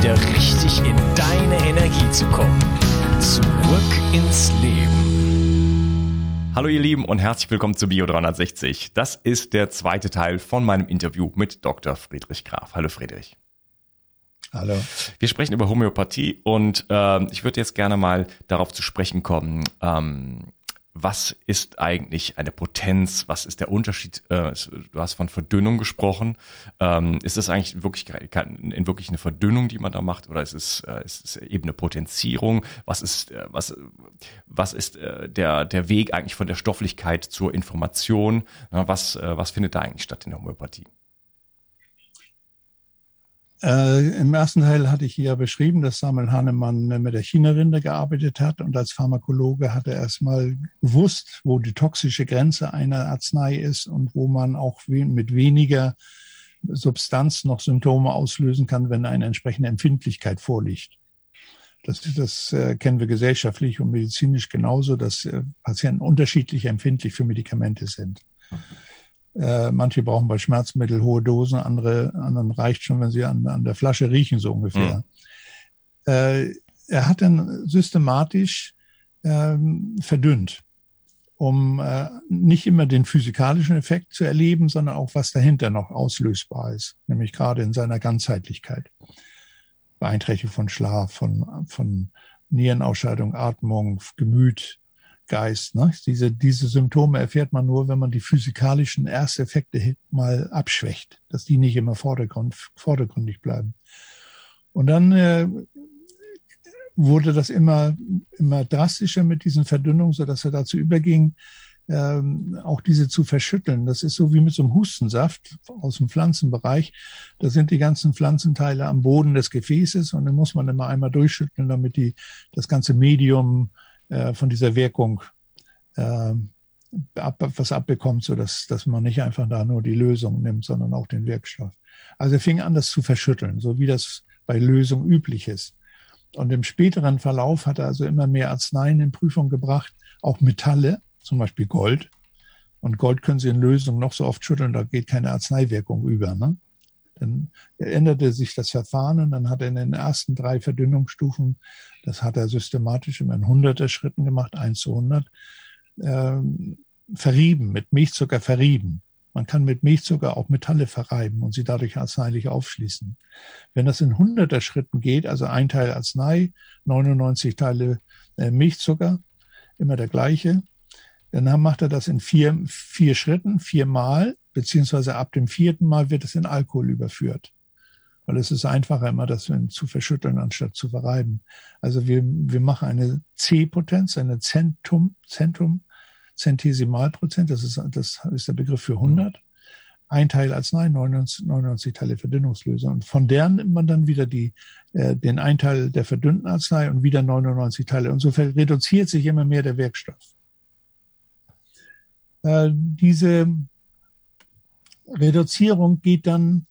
wieder richtig in deine Energie zu kommen. Zurück ins Leben. Hallo ihr Lieben und herzlich willkommen zu Bio 360. Das ist der zweite Teil von meinem Interview mit Dr. Friedrich Graf. Hallo Friedrich. Hallo. Wir sprechen über Homöopathie und äh, ich würde jetzt gerne mal darauf zu sprechen kommen. Ähm, was ist eigentlich eine Potenz? Was ist der Unterschied? Äh, du hast von Verdünnung gesprochen. Ähm, ist das eigentlich wirklich in wirklich eine Verdünnung, die man da macht, oder ist es, äh, ist es eben eine Potenzierung? Was ist äh, was was ist der der Weg eigentlich von der Stofflichkeit zur Information? was was findet da eigentlich statt in der Homöopathie? Äh, Im ersten Teil hatte ich ja beschrieben, dass Samuel Hahnemann mit der China-Rinde gearbeitet hat und als Pharmakologe hat er erstmal gewusst, wo die toxische Grenze einer Arznei ist und wo man auch mit weniger Substanz noch Symptome auslösen kann, wenn eine entsprechende Empfindlichkeit vorliegt. Das, das äh, kennen wir gesellschaftlich und medizinisch genauso, dass äh, Patienten unterschiedlich empfindlich für Medikamente sind. Äh, manche brauchen bei Schmerzmittel hohe Dosen, andere, anderen reicht schon, wenn sie an, an der Flasche riechen, so ungefähr. Mhm. Äh, er hat dann systematisch ähm, verdünnt, um äh, nicht immer den physikalischen Effekt zu erleben, sondern auch, was dahinter noch auslösbar ist, nämlich gerade in seiner Ganzheitlichkeit. Beeinträchtigung von Schlaf, von, von Nierenausscheidung, Atmung, Gemüt, Geist. Ne? Diese, diese Symptome erfährt man nur, wenn man die physikalischen Ersteffekte mal abschwächt, dass die nicht immer vordergrund, vordergründig bleiben. Und dann äh, wurde das immer, immer drastischer mit diesen Verdünnungen, sodass er dazu überging, ähm, auch diese zu verschütteln. Das ist so wie mit so einem Hustensaft aus dem Pflanzenbereich. Da sind die ganzen Pflanzenteile am Boden des Gefäßes und dann muss man immer einmal durchschütteln, damit die, das ganze Medium äh, von dieser Wirkung äh, ab, was abbekommt, so dass, dass man nicht einfach da nur die Lösung nimmt, sondern auch den Wirkstoff. Also er fing an, das zu verschütteln, so wie das bei Lösung üblich ist. Und im späteren Verlauf hat er also immer mehr Arzneien in Prüfung gebracht, auch Metalle, zum Beispiel Gold. Und Gold können Sie in Lösung noch so oft schütteln, da geht keine Arzneiwirkung über. Ne? Dann änderte sich das Verfahren und dann hat er in den ersten drei Verdünnungsstufen, das hat er systematisch immer in hunderter Schritten gemacht, 1 zu 100, ähm, verrieben, mit Milchzucker verrieben. Man kann mit Milchzucker auch Metalle verreiben und sie dadurch arzneilich aufschließen. Wenn das in hunderter Schritten geht, also ein Teil Arznei, 99 Teile äh, Milchzucker, immer der gleiche, dann macht er das in vier, vier Schritten, viermal beziehungsweise ab dem vierten Mal wird es in Alkohol überführt. Weil es ist einfacher, immer das zu verschütteln, anstatt zu verreiben. Also wir, wir machen eine C-Potenz, eine Zentrum, Zentrum, Zentesimalprozent, das ist, das ist der Begriff für 100. ein Teil Arznei, 99, 99 Teile Verdünnungslöser. Und von der nimmt man dann wieder die, äh, den ein Teil der verdünnten Arznei und wieder 99 Teile. Und so reduziert sich immer mehr der Wirkstoff. Äh, diese Reduzierung geht dann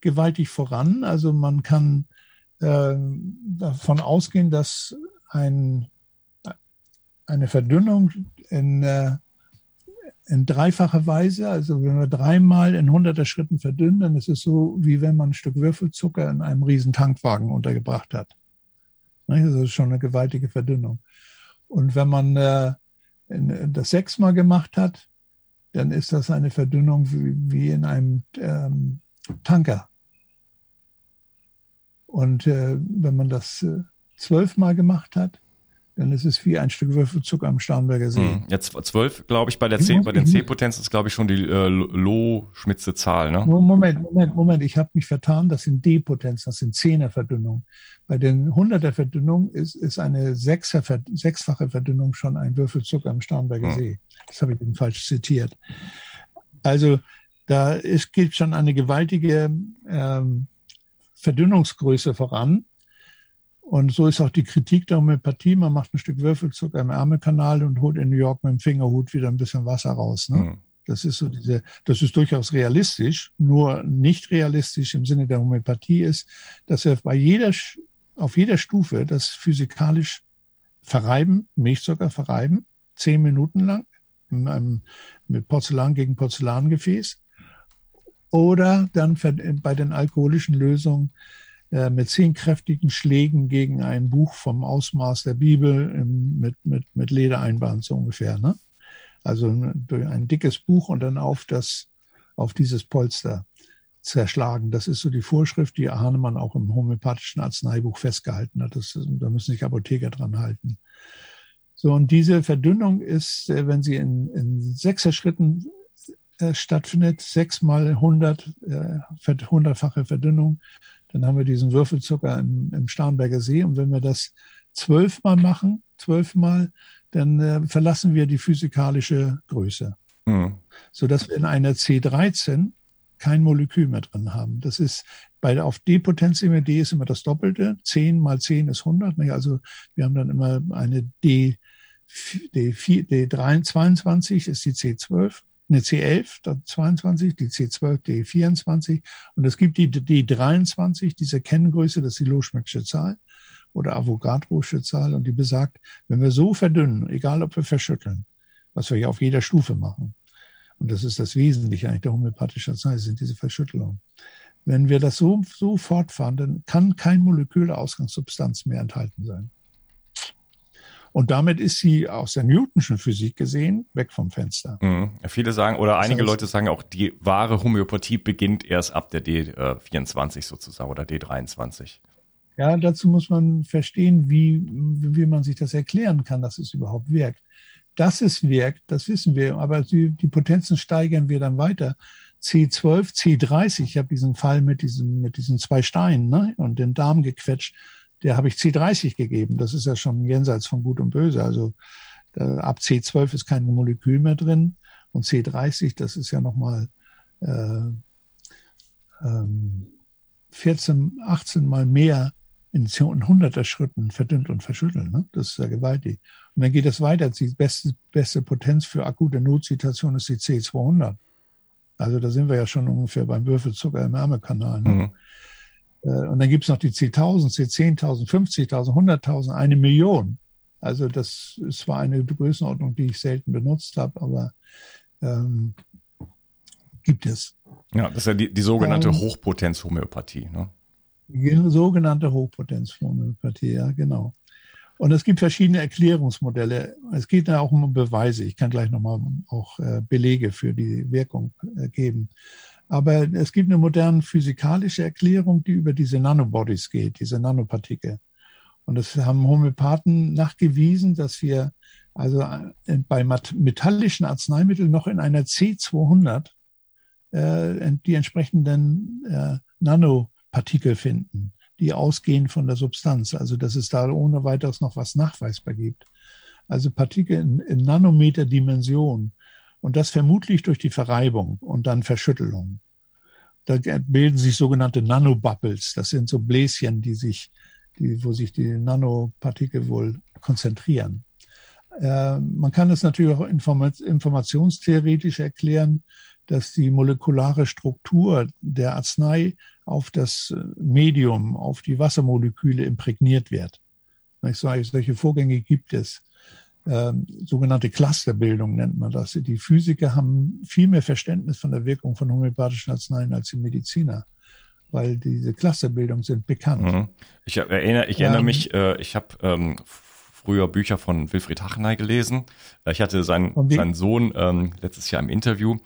gewaltig voran. Also man kann äh, davon ausgehen, dass ein, eine Verdünnung in, äh, in dreifacher Weise, also wenn wir dreimal in hunderter Schritten verdünnen, dann ist es so, wie wenn man ein Stück Würfelzucker in einem riesen Tankwagen untergebracht hat. Das ist schon eine gewaltige Verdünnung. Und wenn man äh, das sechsmal gemacht hat, dann ist das eine Verdünnung wie, in einem ähm, Tanker. Und äh, wenn man das äh, zwölfmal gemacht hat, dann ist es wie ein Stück Würfelzucker am Starnberger See. Hm. Jetzt zwölf, glaube ich, bei der C, bei den C-Potenzen ist, glaube ich, schon die äh, Loh-Schmitze Zahl, ne? Moment, Moment, Moment, ich habe mich vertan, das sind D-Potenzen, das sind Zehner-Verdünnungen. Bei den 100er-Verdünnungen ist, ist eine Sechser, sechsfache Verdünnung schon ein Würfelzucker am Starnberger hm. See. Das habe ich eben falsch zitiert. Also da ist, geht schon eine gewaltige ähm, Verdünnungsgröße voran. Und so ist auch die Kritik der Homöopathie. Man macht ein Stück Würfelzucker im Ärmelkanal und holt in New York mit dem Fingerhut wieder ein bisschen Wasser raus. Ne? Mhm. Das ist so diese, das ist durchaus realistisch, nur nicht realistisch im Sinne der Homöopathie ist, dass wir bei jeder, auf jeder Stufe das physikalisch verreiben, Milchzucker verreiben, zehn Minuten lang, in einem, mit Porzellan gegen Porzellangefäß. Oder dann bei den alkoholischen Lösungen äh, mit zehn kräftigen Schlägen gegen ein Buch vom Ausmaß der Bibel im, mit, mit, mit Ledereinband so ungefähr. Ne? Also ein dickes Buch und dann auf, das, auf dieses Polster zerschlagen. Das ist so die Vorschrift, die Hahnemann auch im homöopathischen Arzneibuch festgehalten hat. Das, da müssen sich Apotheker dran halten. So, und diese Verdünnung ist, äh, wenn sie in, in sechser Schritten äh, stattfindet, sechs mal 100, äh, Verdünnung, dann haben wir diesen Würfelzucker im, im Starnberger See. Und wenn wir das zwölfmal machen, zwölfmal, dann äh, verlassen wir die physikalische Größe. Mhm. Sodass wir in einer C13 kein Molekül mehr drin haben. Das ist bei auf D-Potenz D ist immer das Doppelte. 10 mal 10 ist 100. Also wir haben dann immer eine D, D4, D22 ist die C12 eine C11, dann 22, die C12, die 24 und es gibt die D23, diese Kenngröße, das ist die Loschmidtsche Zahl oder Avogadrosche Zahl und die besagt, wenn wir so verdünnen, egal ob wir verschütteln, was wir ja auf jeder Stufe machen, und das ist das Wesentliche eigentlich der homöopathischen Arznei, sind diese Verschüttelungen. Wenn wir das so, so fortfahren, dann kann kein Molekül der Ausgangssubstanz mehr enthalten sein. Und damit ist sie aus der Newtonschen Physik gesehen weg vom Fenster. Mhm. Viele sagen, oder einige das heißt, Leute sagen auch, die wahre Homöopathie beginnt erst ab der D24 sozusagen oder D23. Ja, dazu muss man verstehen, wie, wie man sich das erklären kann, dass es überhaupt wirkt. Dass es wirkt, das wissen wir, aber die, die Potenzen steigern wir dann weiter. C12, C30, ich habe diesen Fall mit diesen, mit diesen zwei Steinen ne, und den Darm gequetscht der habe ich C30 gegeben. Das ist ja schon jenseits von Gut und Böse. Also äh, ab C12 ist kein Molekül mehr drin und C30, das ist ja nochmal äh, ähm, 14, 18 mal mehr in 100er Schritten verdünnt und verschüttelt. Ne? Das ist ja gewaltig. Und dann geht es weiter. Die beste, beste Potenz für akute Notsituation ist die C200. Also da sind wir ja schon ungefähr beim Würfelzucker im Ärmelkanal. Ne? Mhm. Äh, und dann gibt es noch die C1000, C10.000, 50.000, 100.000, eine Million. Also das ist zwar eine Größenordnung, die ich selten benutzt habe, aber ähm, gibt es. Ja, das ist ja die, die sogenannte ähm, Hochpotenz-Homöopathie. Ne? Die sogenannte Hochpotenz-Homöopathie, ja, genau. Und es gibt verschiedene Erklärungsmodelle. Es geht ja auch um Beweise. Ich kann gleich nochmal auch äh, Belege für die Wirkung äh, geben. Aber es gibt eine moderne physikalische Erklärung, die über diese Nanobodies geht, diese Nanopartikel. Und das haben Homöopathen nachgewiesen, dass wir also äh, bei metallischen Arzneimitteln noch in einer C200 äh, die entsprechenden äh, Nanopartikel finden, die ausgehen von der Substanz. Also dass es da ohne weiteres noch was nachweisbar gibt. Also Partikel in, in Nanometerdimension. Und das vermutlich durch die Verreibung und dann Verschüttelung. Da bilden sich sogenannte Nanobubbles. Das sind so Bläschen, die sich, die, wo sich die Nanopartikel wohl konzentrieren. Äh, man kann es natürlich auch informationstheoretisch erklären, dass die molekulare Struktur der Arznei auf das Medium, auf die Wassermoleküle imprägniert wird. Solche Vorgänge gibt es. Ähm, sogenannte Clusterbildung nennt man das. Die Physiker haben viel mehr Verständnis von der Wirkung von homöopathischen Arzneien als die Mediziner, weil diese Clusterbildung sind bekannt. Mhm. Ich erinnere, ich erinnere ähm, mich, äh, ich habe ähm, früher Bücher von Wilfried Hachenay gelesen. Ich hatte seinen, seinen Sohn ähm, letztes Jahr im Interview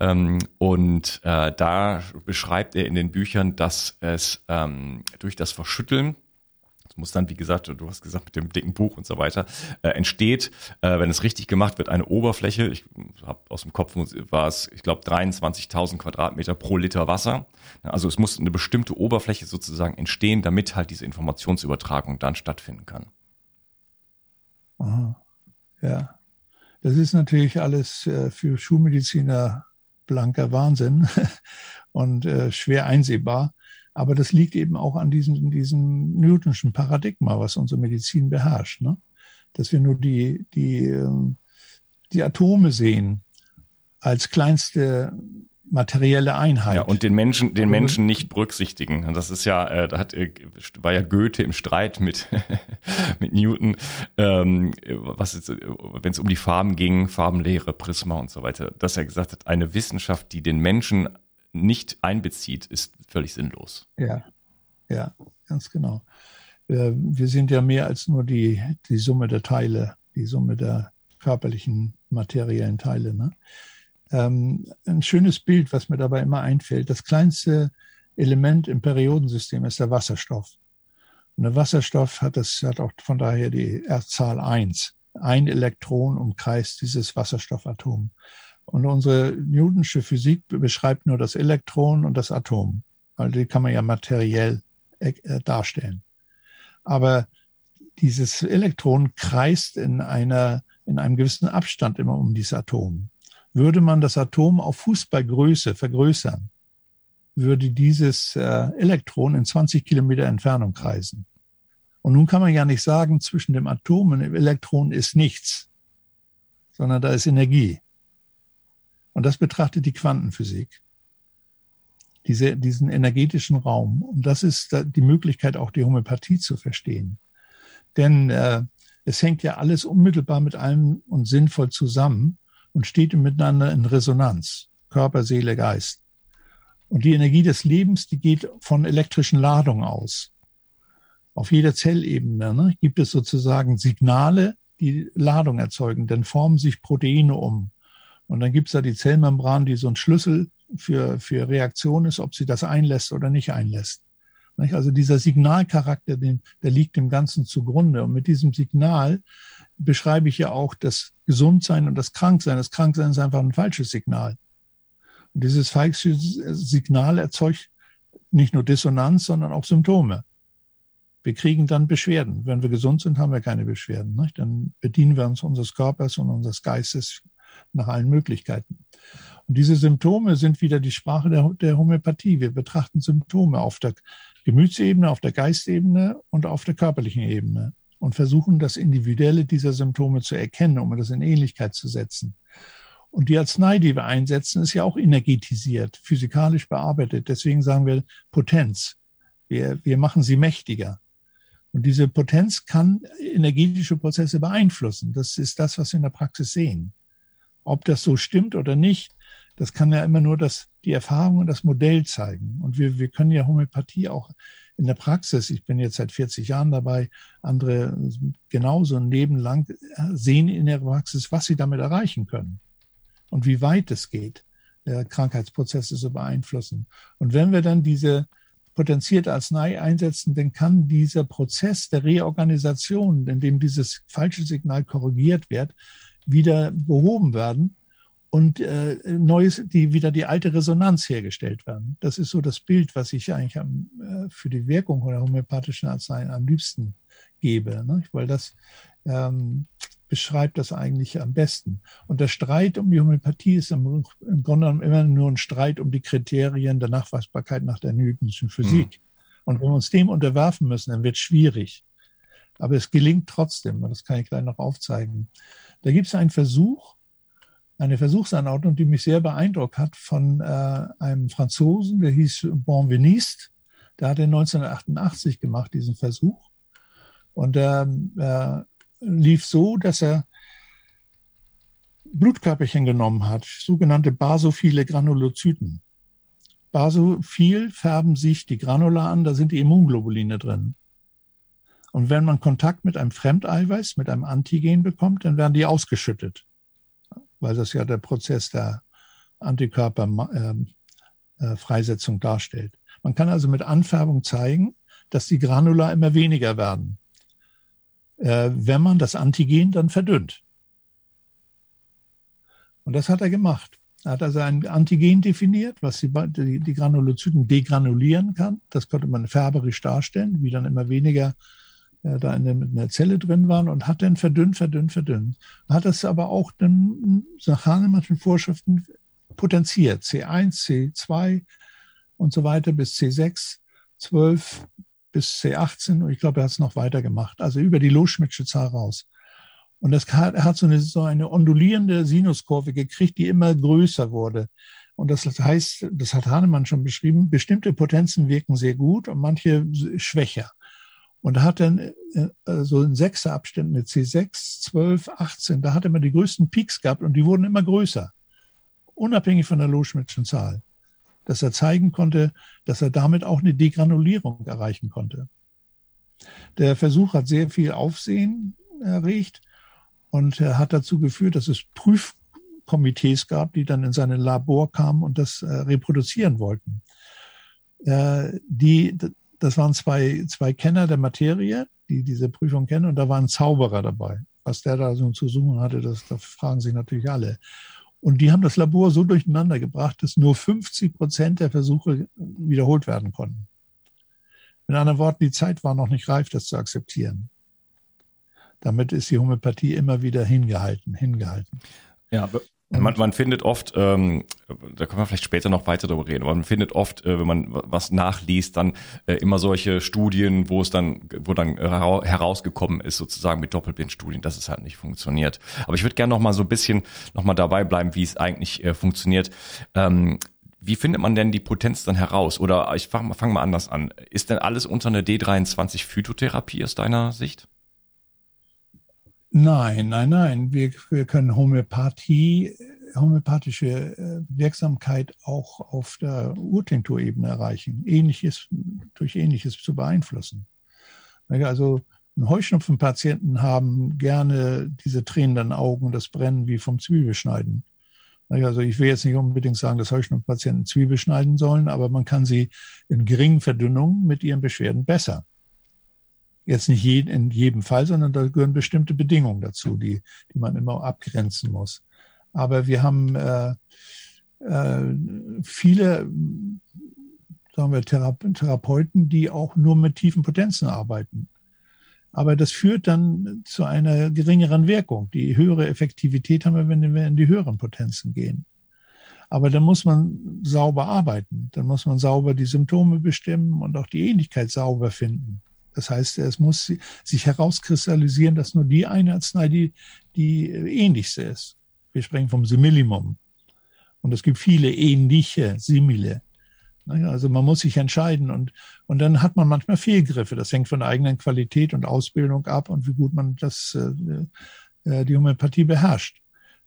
ähm, und äh, da beschreibt er in den Büchern, dass es ähm, durch das Verschütteln muss dann, wie gesagt, du hast gesagt, mit dem dicken Buch und so weiter, äh, entsteht, äh, wenn es richtig gemacht wird, eine Oberfläche. Ich habe aus dem Kopf war es, ich glaube, 23.000 Quadratmeter pro Liter Wasser. Also es muss eine bestimmte Oberfläche sozusagen entstehen, damit halt diese Informationsübertragung dann stattfinden kann. Aha. Ja, das ist natürlich alles äh, für Schulmediziner blanker Wahnsinn und äh, schwer einsehbar. Aber das liegt eben auch an diesem, diesem Newtonschen Paradigma, was unsere Medizin beherrscht. Ne? Dass wir nur die, die, ähm, die Atome sehen als kleinste materielle Einheit. Ja, und den Menschen, den Menschen nicht berücksichtigen. Und das ist ja, äh, da hat, äh, war ja Goethe im Streit mit, mit Newton, ähm, was wenn es um die Farben ging, Farbenlehre, Prisma und so weiter, dass er gesagt hat, eine Wissenschaft, die den Menschen nicht einbezieht, ist völlig sinnlos. Ja, ja, ganz genau. Äh, wir sind ja mehr als nur die, die Summe der Teile, die Summe der körperlichen, materiellen Teile. Ne? Ähm, ein schönes Bild, was mir dabei immer einfällt. Das kleinste Element im Periodensystem ist der Wasserstoff. Und der Wasserstoff hat, das, hat auch von daher die Zahl 1. Ein Elektron umkreist dieses Wasserstoffatom. Und unsere Newtonsche Physik beschreibt nur das Elektron und das Atom, weil die kann man ja materiell äh, darstellen. Aber dieses Elektron kreist in einer, in einem gewissen Abstand immer um dieses Atom. Würde man das Atom auf Fußballgröße vergrößern, würde dieses äh, Elektron in 20 Kilometer Entfernung kreisen. Und nun kann man ja nicht sagen, zwischen dem Atom und dem Elektron ist nichts, sondern da ist Energie. Und das betrachtet die Quantenphysik. Diese, diesen energetischen Raum. Und das ist die Möglichkeit, auch die Homöopathie zu verstehen. Denn äh, es hängt ja alles unmittelbar mit allem und sinnvoll zusammen und steht miteinander in Resonanz. Körper, Seele, Geist. Und die Energie des Lebens, die geht von elektrischen Ladungen aus. Auf jeder Zellebene ne, gibt es sozusagen Signale, die Ladung erzeugen. Dann formen sich Proteine um. Und dann gibt es da die Zellmembran, die so ein Schlüssel für, für Reaktion ist, ob sie das einlässt oder nicht einlässt. Also dieser Signalcharakter, der liegt dem Ganzen zugrunde. Und mit diesem Signal beschreibe ich ja auch das Gesundsein und das Kranksein. Das Kranksein ist einfach ein falsches Signal. Und dieses falsche Signal erzeugt nicht nur Dissonanz, sondern auch Symptome. Wir kriegen dann Beschwerden. Wenn wir gesund sind, haben wir keine Beschwerden. Nicht? Dann bedienen wir uns unseres Körpers und unseres Geistes nach allen Möglichkeiten. Und diese Symptome sind wieder die Sprache der, der Homöopathie. Wir betrachten Symptome auf der Gemütsebene, auf der Geistebene und auf der körperlichen Ebene und versuchen, das Individuelle dieser Symptome zu erkennen, um das in Ähnlichkeit zu setzen. Und die Arznei, die wir einsetzen, ist ja auch energetisiert, physikalisch bearbeitet. Deswegen sagen wir Potenz. Wir, wir machen sie mächtiger. Und diese Potenz kann energetische Prozesse beeinflussen. Das ist das, was wir in der Praxis sehen. Ob das so stimmt oder nicht, das kann ja immer nur das, die Erfahrung und das Modell zeigen. Und wir, wir können ja Homöopathie auch in der Praxis, ich bin jetzt seit 40 Jahren dabei, andere genauso ein Leben lang sehen in der Praxis, was sie damit erreichen können und wie weit es geht, Krankheitsprozesse zu beeinflussen. Und wenn wir dann diese potenzierte Arznei einsetzen, dann kann dieser Prozess der Reorganisation, in dem dieses falsche Signal korrigiert wird, wieder behoben werden und äh, neues, die wieder die alte Resonanz hergestellt werden. Das ist so das Bild, was ich eigentlich am, äh, für die Wirkung der homöopathischen Arzneien am liebsten gebe, ne? weil das ähm, beschreibt das eigentlich am besten. Und der Streit um die Homöopathie ist im, im Grunde genommen immer nur ein Streit um die Kriterien der Nachweisbarkeit nach der newtonschen Physik. Mhm. Und wenn wir uns dem unterwerfen müssen, dann wird es schwierig. Aber es gelingt trotzdem. Das kann ich gleich noch aufzeigen. Da gibt es einen Versuch, eine Versuchsanordnung, die mich sehr beeindruckt hat, von äh, einem Franzosen, der hieß Bonveniste. Der hat den 1988 gemacht, diesen Versuch. Und der äh, lief so, dass er Blutkörperchen genommen hat, sogenannte basophile Granulozyten. Basophil färben sich die Granula an, da sind die Immunglobuline drin. Und wenn man Kontakt mit einem Fremdeiweiß, mit einem Antigen bekommt, dann werden die ausgeschüttet, weil das ja der Prozess der Antikörperfreisetzung äh, darstellt. Man kann also mit Anfärbung zeigen, dass die Granula immer weniger werden, äh, wenn man das Antigen dann verdünnt. Und das hat er gemacht. Er hat also ein Antigen definiert, was die, die, die Granulozyten degranulieren kann. Das konnte man färberisch darstellen, wie dann immer weniger äh, da in der, in der, Zelle drin waren und hat dann verdünnt, verdünnt, verdünnt. Hat das aber auch dann nach Hahnemannschen Vorschriften potenziert. C1, C2 und so weiter bis C6, 12 bis C18 und ich glaube, er hat es noch weiter gemacht. Also über die Loschmidtsche Zahl raus. Und das hat, hat so eine, so eine ondulierende Sinuskurve gekriegt, die immer größer wurde. Und das heißt, das hat Hahnemann schon beschrieben, bestimmte Potenzen wirken sehr gut und manche schwächer. Und hat dann äh, so in sechser Abständen mit C6, 12, 18, da hat er immer die größten Peaks gehabt und die wurden immer größer, unabhängig von der Loschmidtschen Zahl. Dass er zeigen konnte, dass er damit auch eine Degranulierung erreichen konnte. Der Versuch hat sehr viel Aufsehen erregt und er hat dazu geführt, dass es Prüfkomitees gab, die dann in sein Labor kamen und das äh, reproduzieren wollten. Äh, die, das waren zwei, zwei Kenner der Materie, die diese Prüfung kennen, und da war ein Zauberer dabei. Was der da so zu suchen hatte, das, das fragen sich natürlich alle. Und die haben das Labor so durcheinander gebracht, dass nur 50 Prozent der Versuche wiederholt werden konnten. Mit anderen Worten, die Zeit war noch nicht reif, das zu akzeptieren. Damit ist die Homöopathie immer wieder hingehalten, hingehalten. Ja, man, man findet oft, ähm, da können wir vielleicht später noch weiter darüber reden, aber man findet oft, äh, wenn man was nachliest, dann äh, immer solche Studien, wo es dann, wo dann herausgekommen ist, sozusagen mit Doppelblindstudien, dass es halt nicht funktioniert. Aber ich würde gerne noch mal so ein bisschen noch mal dabei bleiben, wie es eigentlich äh, funktioniert. Ähm, wie findet man denn die Potenz dann heraus? Oder ich fange fang mal anders an. Ist denn alles unter eine D23 Phytotherapie aus deiner Sicht? Nein, nein, nein. Wir, wir können Homöopathie, homöopathische äh, Wirksamkeit auch auf der Urtinkturebene erreichen, ähnliches, durch Ähnliches zu beeinflussen. Also Heuschnupfenpatienten haben gerne diese tränenden Augen, das Brennen wie vom Zwiebelschneiden. Also ich will jetzt nicht unbedingt sagen, dass Heuschnupfenpatienten Zwiebel schneiden sollen, aber man kann sie in geringen Verdünnungen mit ihren Beschwerden besser. Jetzt nicht in jedem Fall, sondern da gehören bestimmte Bedingungen dazu, die, die man immer abgrenzen muss. Aber wir haben äh, äh, viele sagen wir, Therapeuten, die auch nur mit tiefen Potenzen arbeiten. Aber das führt dann zu einer geringeren Wirkung. Die höhere Effektivität haben wir, wenn wir in die höheren Potenzen gehen. Aber dann muss man sauber arbeiten. Dann muss man sauber die Symptome bestimmen und auch die Ähnlichkeit sauber finden. Das heißt, es muss sich herauskristallisieren, dass nur die eine Arznei die, die ähnlichste ist. Wir sprechen vom Similimum. Und es gibt viele ähnliche Simile. Also man muss sich entscheiden und, und dann hat man manchmal Fehlgriffe. Das hängt von der eigenen Qualität und Ausbildung ab und wie gut man das, äh, äh die Homöopathie beherrscht.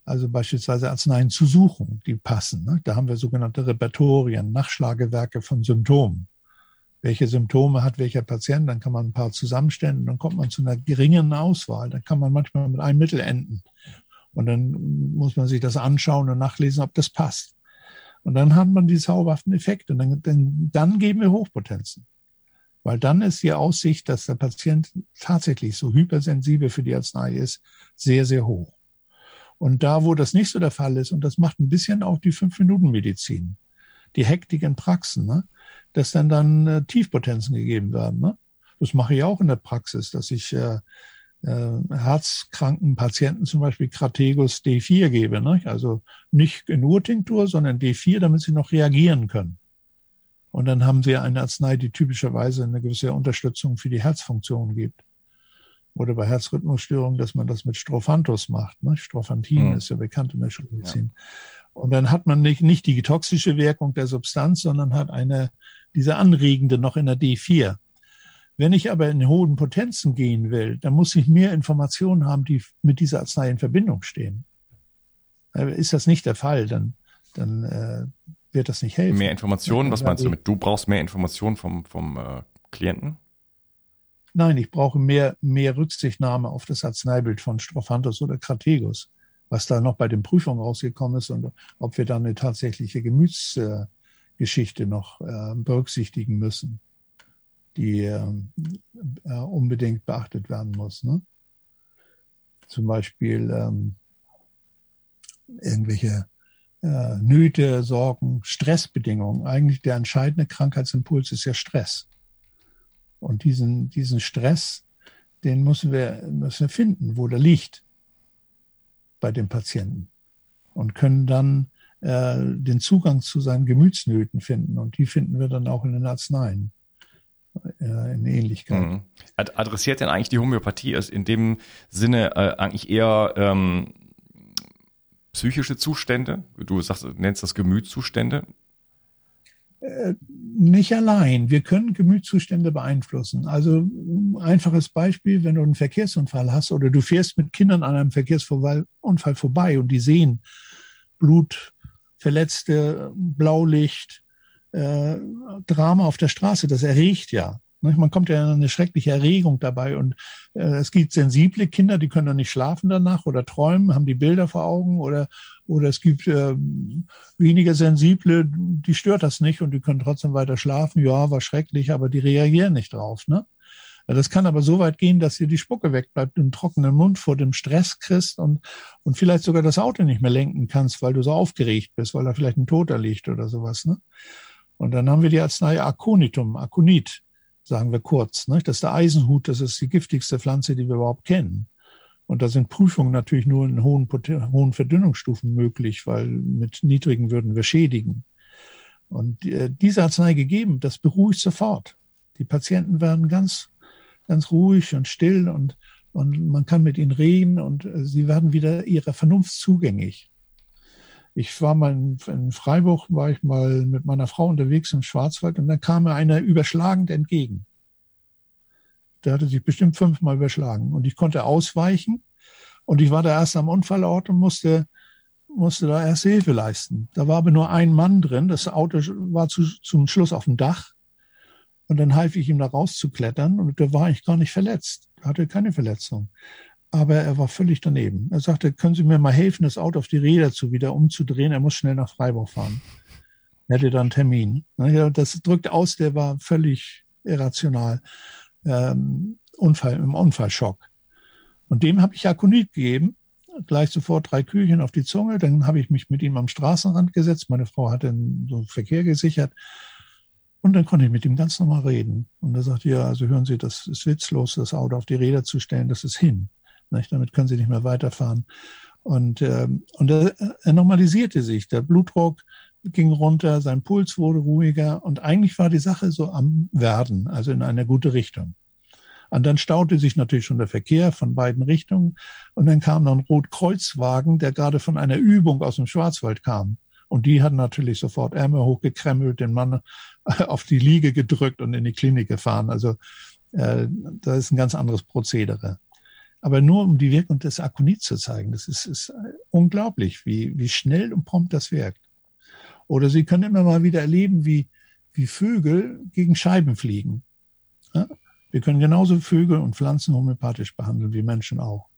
Also beispielsweise Arzneien zu suchen, die passen. Da haben wir sogenannte Repertorien, Nachschlagewerke von Symptomen welche Symptome hat welcher Patient, dann kann man ein paar zusammenstellen, dann kommt man zu einer geringen Auswahl. Dann kann man manchmal mit einem Mittel enden. Und dann muss man sich das anschauen und nachlesen, ob das passt. Und dann hat man die zauberhaften Effekte. Und dann, dann, dann geben wir Hochpotenzen. Weil dann ist die Aussicht, dass der Patient tatsächlich so hypersensibel für die Arznei ist, sehr, sehr hoch. Und da, wo das nicht so der Fall ist, und das macht ein bisschen auch die Fünf-Minuten-Medizin, die Hektik in Praxen, ne? Dass dann dann äh, Tiefpotenzen gegeben werden. Ne? Das mache ich auch in der Praxis, dass ich äh, äh, herzkranken Patienten zum Beispiel Krategus D4 gebe. Ne? Also nicht nur Tinktur, sondern D4, damit sie noch reagieren können. Und dann haben sie eine Arznei, die typischerweise eine gewisse Unterstützung für die Herzfunktion gibt. Oder bei Herzrhythmusstörungen, dass man das mit Strophanthus macht. Ne? Strophantin mhm. ist ja bekannt in der Schulmedizin. Ja. Und dann hat man nicht, nicht die toxische Wirkung der Substanz, sondern hat eine, diese anregende noch in der D4. Wenn ich aber in hohen Potenzen gehen will, dann muss ich mehr Informationen haben, die mit dieser Arznei in Verbindung stehen. Äh, ist das nicht der Fall, dann, dann äh, wird das nicht helfen. Mehr Informationen, was meinst du damit? Du brauchst mehr Informationen vom, vom äh, Klienten? Nein, ich brauche mehr, mehr Rücksichtnahme auf das Arzneibild von Strophanthus oder Krategus, was da noch bei den Prüfungen rausgekommen ist und ob wir da eine tatsächliche Gemütsgeschichte noch äh, berücksichtigen müssen die äh, unbedingt beachtet werden muss. Ne? Zum Beispiel ähm, irgendwelche äh, Nöte, Sorgen, Stressbedingungen. Eigentlich der entscheidende Krankheitsimpuls ist ja Stress. Und diesen, diesen Stress, den müssen wir, müssen wir finden, wo der liegt bei dem Patienten. Und können dann äh, den Zugang zu seinen Gemütsnöten finden. Und die finden wir dann auch in den Arzneien äh, in Ähnlichkeit. Mhm. Adressiert denn eigentlich die Homöopathie in dem Sinne äh, eigentlich eher ähm, psychische Zustände? Du sagst, nennst das Gemütszustände? Äh, nicht allein. Wir können Gemütszustände beeinflussen. Also einfaches Beispiel, wenn du einen Verkehrsunfall hast oder du fährst mit Kindern an einem Verkehrsunfall vorbei und die sehen Blut, Verletzte, Blaulicht, äh, Drama auf der Straße, das erregt ja. Man kommt ja in eine schreckliche Erregung dabei und äh, es gibt sensible Kinder, die können dann nicht schlafen danach oder träumen, haben die Bilder vor Augen oder, oder es gibt äh, weniger sensible, die stört das nicht und die können trotzdem weiter schlafen. Ja, war schrecklich, aber die reagieren nicht drauf. Ne? Das kann aber so weit gehen, dass dir die Spucke wegbleibt, einen trockenen Mund vor dem Stress kriegst und, und vielleicht sogar das Auto nicht mehr lenken kannst, weil du so aufgeregt bist, weil da vielleicht ein Toter liegt oder sowas. Ne? Und dann haben wir die Arznei Aconitum, Aconit, sagen wir kurz. Ne? Das ist der Eisenhut, das ist die giftigste Pflanze, die wir überhaupt kennen. Und da sind Prüfungen natürlich nur in hohen, hohen Verdünnungsstufen möglich, weil mit niedrigen würden wir schädigen. Und äh, diese Arznei gegeben, das beruhigt sofort. Die Patienten werden ganz, ganz ruhig und still und, und man kann mit ihnen reden und äh, sie werden wieder ihrer Vernunft zugänglich. Ich war mal in, in, Freiburg, war ich mal mit meiner Frau unterwegs im Schwarzwald und dann kam mir einer überschlagend entgegen. Der hatte sich bestimmt fünfmal überschlagen und ich konnte ausweichen und ich war da erst am Unfallort und musste, musste da erst Hilfe leisten. Da war aber nur ein Mann drin. Das Auto war zu, zum Schluss auf dem Dach und dann half ich ihm da rauszuklettern und der war eigentlich gar nicht verletzt. Er hatte keine Verletzung aber er war völlig daneben. Er sagte, können Sie mir mal helfen, das Auto auf die Räder zu wieder umzudrehen? Er muss schnell nach Freiburg fahren. Er hatte da einen Termin. Das drückt aus, der war völlig irrational. Ähm, Unfall, im Unfallschock. Und dem habe ich Akonit gegeben, gleich sofort drei Kühlchen auf die Zunge. Dann habe ich mich mit ihm am Straßenrand gesetzt. Meine Frau hatte so einen Verkehr gesichert. Und dann konnte ich mit ihm ganz normal reden. Und er sagte, ja, also hören Sie, das ist witzlos, das Auto auf die Räder zu stellen, das ist hin. Nicht? Damit können sie nicht mehr weiterfahren. Und, äh, und er, er normalisierte sich. Der Blutdruck ging runter, sein Puls wurde ruhiger und eigentlich war die Sache so am Werden, also in eine gute Richtung. Und dann staute sich natürlich schon der Verkehr von beiden Richtungen und dann kam noch ein Rotkreuzwagen, der gerade von einer Übung aus dem Schwarzwald kam. Und die hatten natürlich sofort Ärmel hochgekrempelt, den Mann auf die Liege gedrückt und in die Klinik gefahren. Also äh, da ist ein ganz anderes Prozedere aber nur um die Wirkung des Akonit zu zeigen. Das ist, ist unglaublich, wie, wie schnell und prompt das wirkt. Oder Sie können immer mal wieder erleben, wie, wie Vögel gegen Scheiben fliegen. Ja? Wir können genauso Vögel und Pflanzen homöopathisch behandeln wie Menschen auch.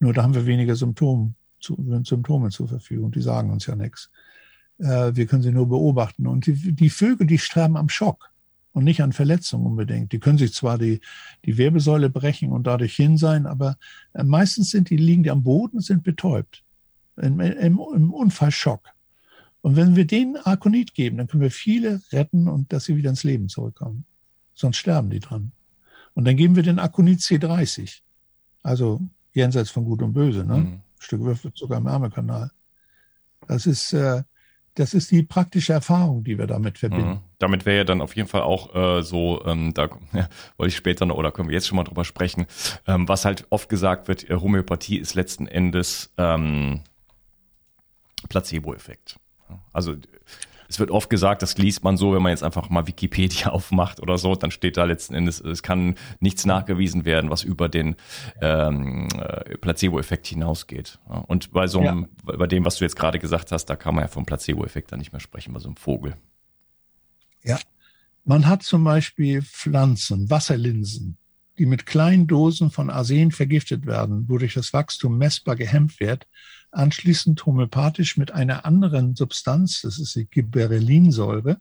Nur da haben wir weniger Symptome, Symptome zur Verfügung. Die sagen uns ja nichts. Äh, wir können sie nur beobachten. Und die, die Vögel, die sterben am Schock und nicht an Verletzungen unbedingt. Die können sich zwar die, die Wirbelsäule brechen und dadurch hin sein, aber äh, meistens sind die, liegen die am Boden, sind betäubt. Im, im, im Unfallschock. Und wenn wir denen Arkonit geben, dann können wir viele retten und dass sie wieder ins Leben zurückkommen. Sonst sterben die dran. Und dann geben wir den Arkonit C30. Also jenseits von Gut und Böse, ne? Mhm. Stück sogar im Ärmelkanal. Das ist, äh, das ist die praktische Erfahrung, die wir damit verbinden. Mhm. Damit wäre ja dann auf jeden Fall auch äh, so, ähm, da ja, wollte ich später noch, oder können wir jetzt schon mal drüber sprechen, ähm, was halt oft gesagt wird, äh, Homöopathie ist letzten Endes ähm, Placebo-Effekt. Also es wird oft gesagt, das liest man so, wenn man jetzt einfach mal Wikipedia aufmacht oder so, dann steht da letzten Endes, es kann nichts nachgewiesen werden, was über den ähm, äh, Placebo-Effekt hinausgeht. Und bei so einem, ja. bei dem, was du jetzt gerade gesagt hast, da kann man ja vom Placebo-Effekt dann nicht mehr sprechen, bei so einem Vogel. Ja. Man hat zum Beispiel Pflanzen, Wasserlinsen, die mit kleinen Dosen von Arsen vergiftet werden, wodurch das Wachstum messbar gehemmt wird, anschließend homöopathisch mit einer anderen Substanz, das ist die Gibberellinsäure,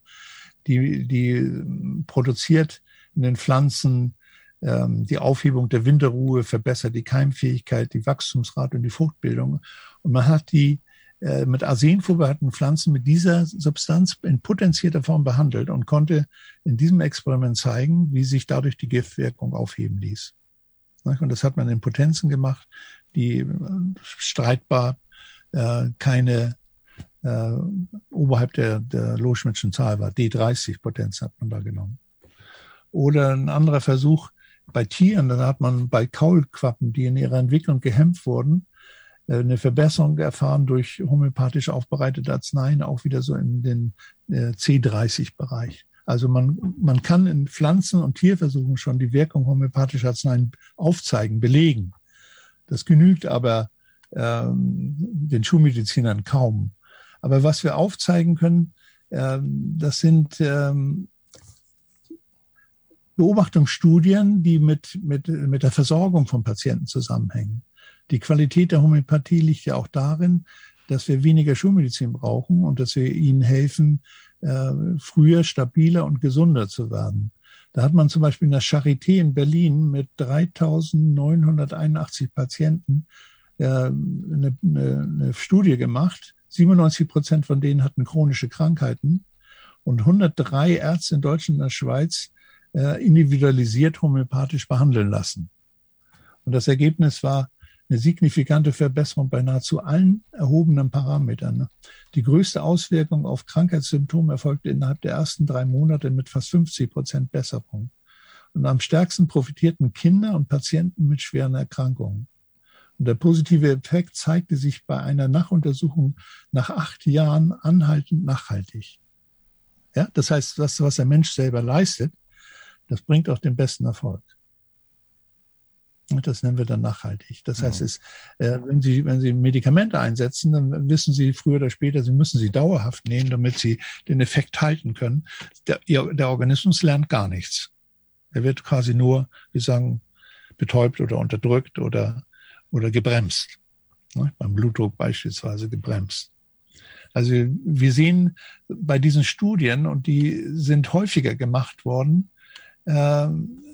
die, die produziert in den Pflanzen ähm, die Aufhebung der Winterruhe, verbessert die Keimfähigkeit, die Wachstumsrate und die Fruchtbildung. Und man hat die äh, mit Arsen vorbehaltenen Pflanzen mit dieser Substanz in potenzierter Form behandelt und konnte in diesem Experiment zeigen, wie sich dadurch die Giftwirkung aufheben ließ. Und das hat man in Potenzen gemacht, die äh, streitbar äh, keine äh, oberhalb der, der Loschmidtschen Zahl war. D30 Potenz hat man da genommen. Oder ein anderer Versuch bei Tieren, da hat man bei Kaulquappen, die in ihrer Entwicklung gehemmt wurden, äh, eine Verbesserung erfahren durch homöopathisch aufbereitete Arzneien, auch wieder so in den äh, C30-Bereich. Also man, man kann in Pflanzen- und Tierversuchen schon die Wirkung homöopathischer Arzneien aufzeigen, belegen. Das genügt aber ähm, den Schulmedizinern kaum. Aber was wir aufzeigen können, ähm, das sind ähm, Beobachtungsstudien, die mit, mit, mit der Versorgung von Patienten zusammenhängen. Die Qualität der Homöopathie liegt ja auch darin, dass wir weniger Schulmedizin brauchen und dass wir ihnen helfen, äh, früher stabiler und gesunder zu werden. Da hat man zum Beispiel in der Charité in Berlin mit 3.981 Patienten eine, eine, eine Studie gemacht. 97 Prozent von denen hatten chronische Krankheiten und 103 Ärzte in Deutschland und der Schweiz äh, individualisiert homöopathisch behandeln lassen. Und das Ergebnis war eine signifikante Verbesserung bei nahezu allen erhobenen Parametern. Ne? Die größte Auswirkung auf Krankheitssymptome erfolgte innerhalb der ersten drei Monate mit fast 50 Prozent Besserung. Und am stärksten profitierten Kinder und Patienten mit schweren Erkrankungen. Und der positive Effekt zeigte sich bei einer Nachuntersuchung nach acht Jahren anhaltend nachhaltig. Ja, das heißt, das, was der Mensch selber leistet, das bringt auch den besten Erfolg. Und das nennen wir dann nachhaltig. Das heißt, es, äh, wenn, Sie, wenn Sie Medikamente einsetzen, dann wissen Sie früher oder später, Sie müssen sie dauerhaft nehmen, damit Sie den Effekt halten können. Der, der Organismus lernt gar nichts. Er wird quasi nur, wir sagen, betäubt oder unterdrückt oder oder gebremst. Ne? Beim Blutdruck beispielsweise gebremst. Also wir sehen bei diesen Studien, und die sind häufiger gemacht worden, äh,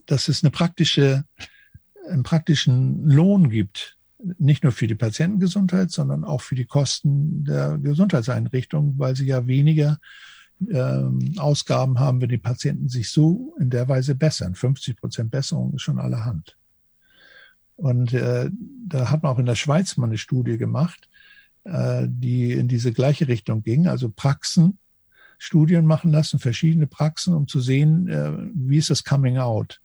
dass es eine praktische, einen praktischen Lohn gibt, nicht nur für die Patientengesundheit, sondern auch für die Kosten der Gesundheitseinrichtung, weil sie ja weniger ähm, Ausgaben haben, wenn die Patienten sich so in der Weise bessern. 50 Prozent Besserung ist schon allerhand. Und äh, da hat man auch in der Schweiz mal eine Studie gemacht, äh, die in diese gleiche Richtung ging, also Praxen, Studien machen lassen, verschiedene Praxen, um zu sehen, äh, wie ist das Coming Out.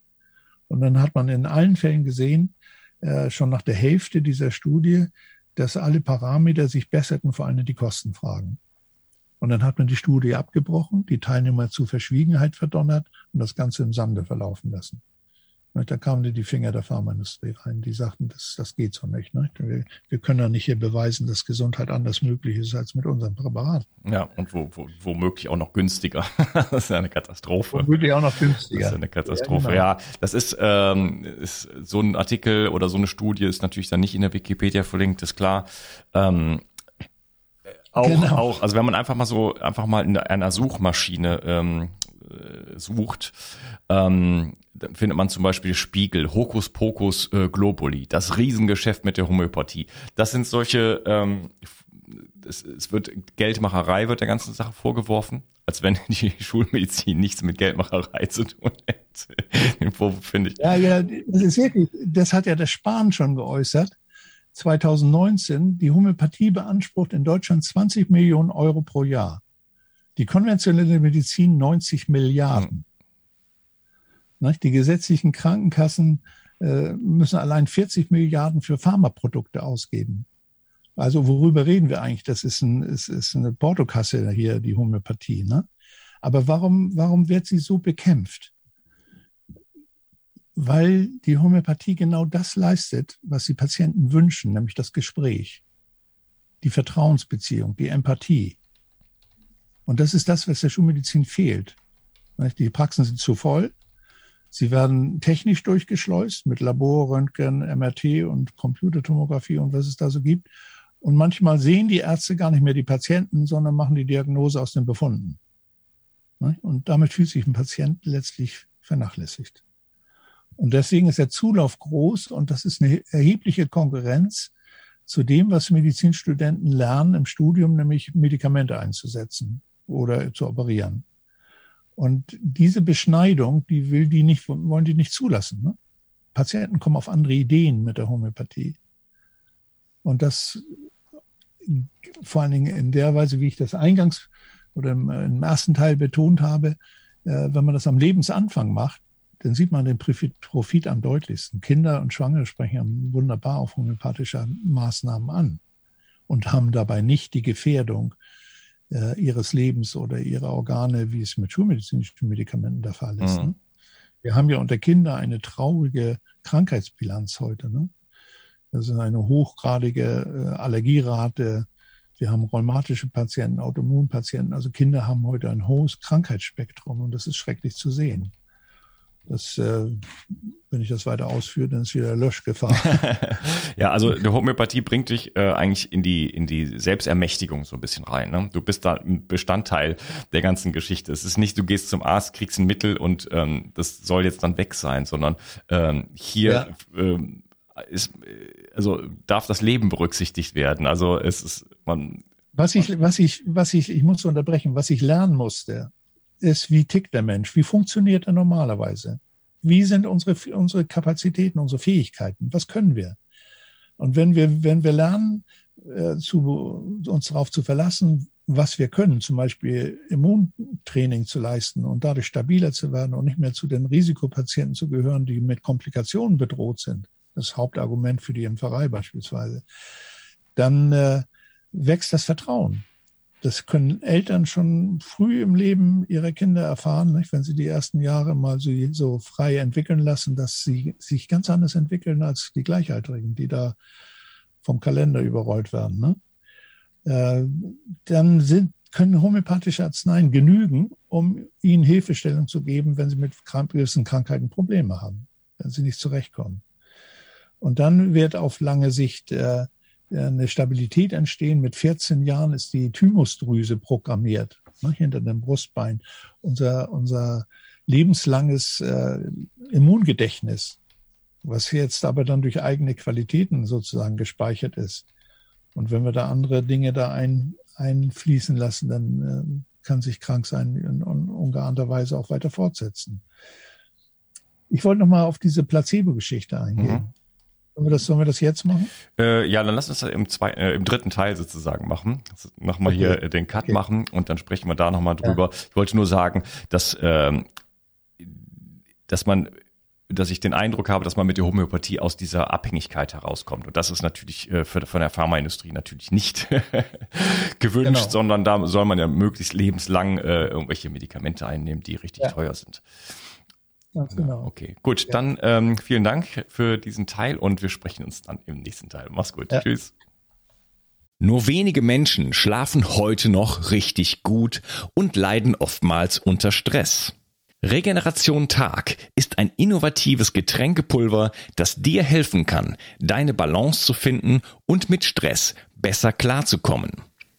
Und dann hat man in allen Fällen gesehen, äh, schon nach der Hälfte dieser Studie, dass alle Parameter sich besserten, vor allem die Kostenfragen. Und dann hat man die Studie abgebrochen, die Teilnehmer zu Verschwiegenheit verdonnert und das Ganze im Sande verlaufen lassen. Da kamen die Finger der Pharmaindustrie rein. Die sagten, das, das geht so nicht. Wir, wir können ja nicht hier beweisen, dass Gesundheit anders möglich ist als mit unserem Präparat. Ja, und wo, wo, womöglich auch noch günstiger. das ist ja eine Katastrophe. Womöglich auch noch günstiger. Das ist eine Katastrophe. Ja, genau. ja das ist, ähm, ist so ein Artikel oder so eine Studie ist natürlich dann nicht in der Wikipedia verlinkt, ist klar. Ähm, auch, genau. auch, also wenn man einfach mal so, einfach mal in einer Suchmaschine ähm, äh, sucht, ähm, dann findet man zum Beispiel Spiegel, Hokus Pokus äh, Globuli, das Riesengeschäft mit der Homöopathie. Das sind solche ähm, es, es wird Geldmacherei wird der ganzen Sache vorgeworfen, als wenn die Schulmedizin nichts mit Geldmacherei zu tun hätte. Finde ich. Ja, ja, das ist wirklich, das hat ja der Spahn schon geäußert. 2019, die Homöopathie beansprucht in Deutschland 20 Millionen Euro pro Jahr. Die konventionelle Medizin 90 Milliarden. Hm. Die gesetzlichen Krankenkassen äh, müssen allein 40 Milliarden für Pharmaprodukte ausgeben. Also worüber reden wir eigentlich? Das ist, ein, ist, ist eine Portokasse hier, die Homöopathie. Ne? Aber warum, warum wird sie so bekämpft? Weil die Homöopathie genau das leistet, was die Patienten wünschen, nämlich das Gespräch, die Vertrauensbeziehung, die Empathie. Und das ist das, was der Schulmedizin fehlt. Die Praxen sind zu voll. Sie werden technisch durchgeschleust mit Labor, Röntgen, MRT und Computertomographie und was es da so gibt. Und manchmal sehen die Ärzte gar nicht mehr die Patienten, sondern machen die Diagnose aus den Befunden. Und damit fühlt sich ein Patient letztlich vernachlässigt. Und deswegen ist der Zulauf groß und das ist eine erhebliche Konkurrenz zu dem, was Medizinstudenten lernen im Studium, nämlich Medikamente einzusetzen oder zu operieren. Und diese Beschneidung, die will die nicht, wollen die nicht zulassen. Ne? Patienten kommen auf andere Ideen mit der Homöopathie. Und das vor allen Dingen in der Weise, wie ich das eingangs oder im, im ersten Teil betont habe, äh, wenn man das am Lebensanfang macht, dann sieht man den Profit, Profit am deutlichsten. Kinder und Schwangere sprechen wunderbar auf homöopathische Maßnahmen an und haben dabei nicht die Gefährdung äh, ihres Lebens oder ihrer Organe, wie es mit schulmedizinischen Medikamenten der Fall ist. Mhm. Ne? Wir haben ja unter Kindern eine traurige Krankheitsbilanz heute. Ne? Das ist eine hochgradige äh, Allergierate. Wir haben rheumatische Patienten, Autoimmunpatienten. Also Kinder haben heute ein hohes Krankheitsspektrum und das ist schrecklich zu sehen. Das, äh, wenn ich das weiter ausführe, dann ist wieder Löschgefahr. ja, also die Homöopathie bringt dich äh, eigentlich in die in die Selbstermächtigung so ein bisschen rein. Ne? Du bist da ein Bestandteil der ganzen Geschichte. Es ist nicht, du gehst zum Arzt, kriegst ein Mittel und ähm, das soll jetzt dann weg sein, sondern ähm, hier ja. ähm, ist, also darf das Leben berücksichtigt werden. Also es ist man. Was ich, was ich, was ich, ich muss unterbrechen, was ich lernen musste, ist, wie tickt der Mensch? Wie funktioniert er normalerweise? Wie sind unsere, unsere Kapazitäten, unsere Fähigkeiten? Was können wir? Und wenn wir, wenn wir lernen, äh, zu, uns darauf zu verlassen, was wir können, zum Beispiel Immuntraining zu leisten und dadurch stabiler zu werden und nicht mehr zu den Risikopatienten zu gehören, die mit Komplikationen bedroht sind, das Hauptargument für die Impferei beispielsweise, dann äh, wächst das Vertrauen. Das können Eltern schon früh im Leben ihrer Kinder erfahren, nicht? wenn sie die ersten Jahre mal so, so frei entwickeln lassen, dass sie sich ganz anders entwickeln als die Gleichaltrigen, die da vom Kalender überrollt werden. Ne? Äh, dann sind, können homöopathische Arzneien genügen, um ihnen Hilfestellung zu geben, wenn sie mit gewissen Krankheiten Probleme haben, wenn sie nicht zurechtkommen. Und dann wird auf lange Sicht äh, eine Stabilität entstehen. Mit 14 Jahren ist die Thymusdrüse programmiert, ne, hinter dem Brustbein. Unser, unser lebenslanges äh, Immungedächtnis, was jetzt aber dann durch eigene Qualitäten sozusagen gespeichert ist. Und wenn wir da andere Dinge da ein, einfließen lassen, dann äh, kann sich krank sein in, in ungeahnter Weise auch weiter fortsetzen. Ich wollte noch mal auf diese Placebo-Geschichte eingehen. Mhm. Sollen wir das, sollen wir das jetzt machen? Äh, ja, dann lass uns das im, zwei, äh, im dritten Teil sozusagen machen. Nochmal okay. hier äh, den Cut okay. machen und dann sprechen wir da nochmal drüber. Ja. Ich wollte nur sagen, dass, ähm, dass man dass ich den Eindruck habe, dass man mit der Homöopathie aus dieser Abhängigkeit herauskommt. Und das ist natürlich äh, für, von der Pharmaindustrie natürlich nicht gewünscht, genau. sondern da soll man ja möglichst lebenslang äh, irgendwelche Medikamente einnehmen, die richtig ja. teuer sind. Ganz genau. Okay, gut, ja. dann ähm, vielen Dank für diesen Teil und wir sprechen uns dann im nächsten Teil. Mach's gut. Ja. Tschüss. Nur wenige Menschen schlafen heute noch richtig gut und leiden oftmals unter Stress. Regeneration Tag ist ein innovatives Getränkepulver, das dir helfen kann, deine Balance zu finden und mit Stress besser klarzukommen.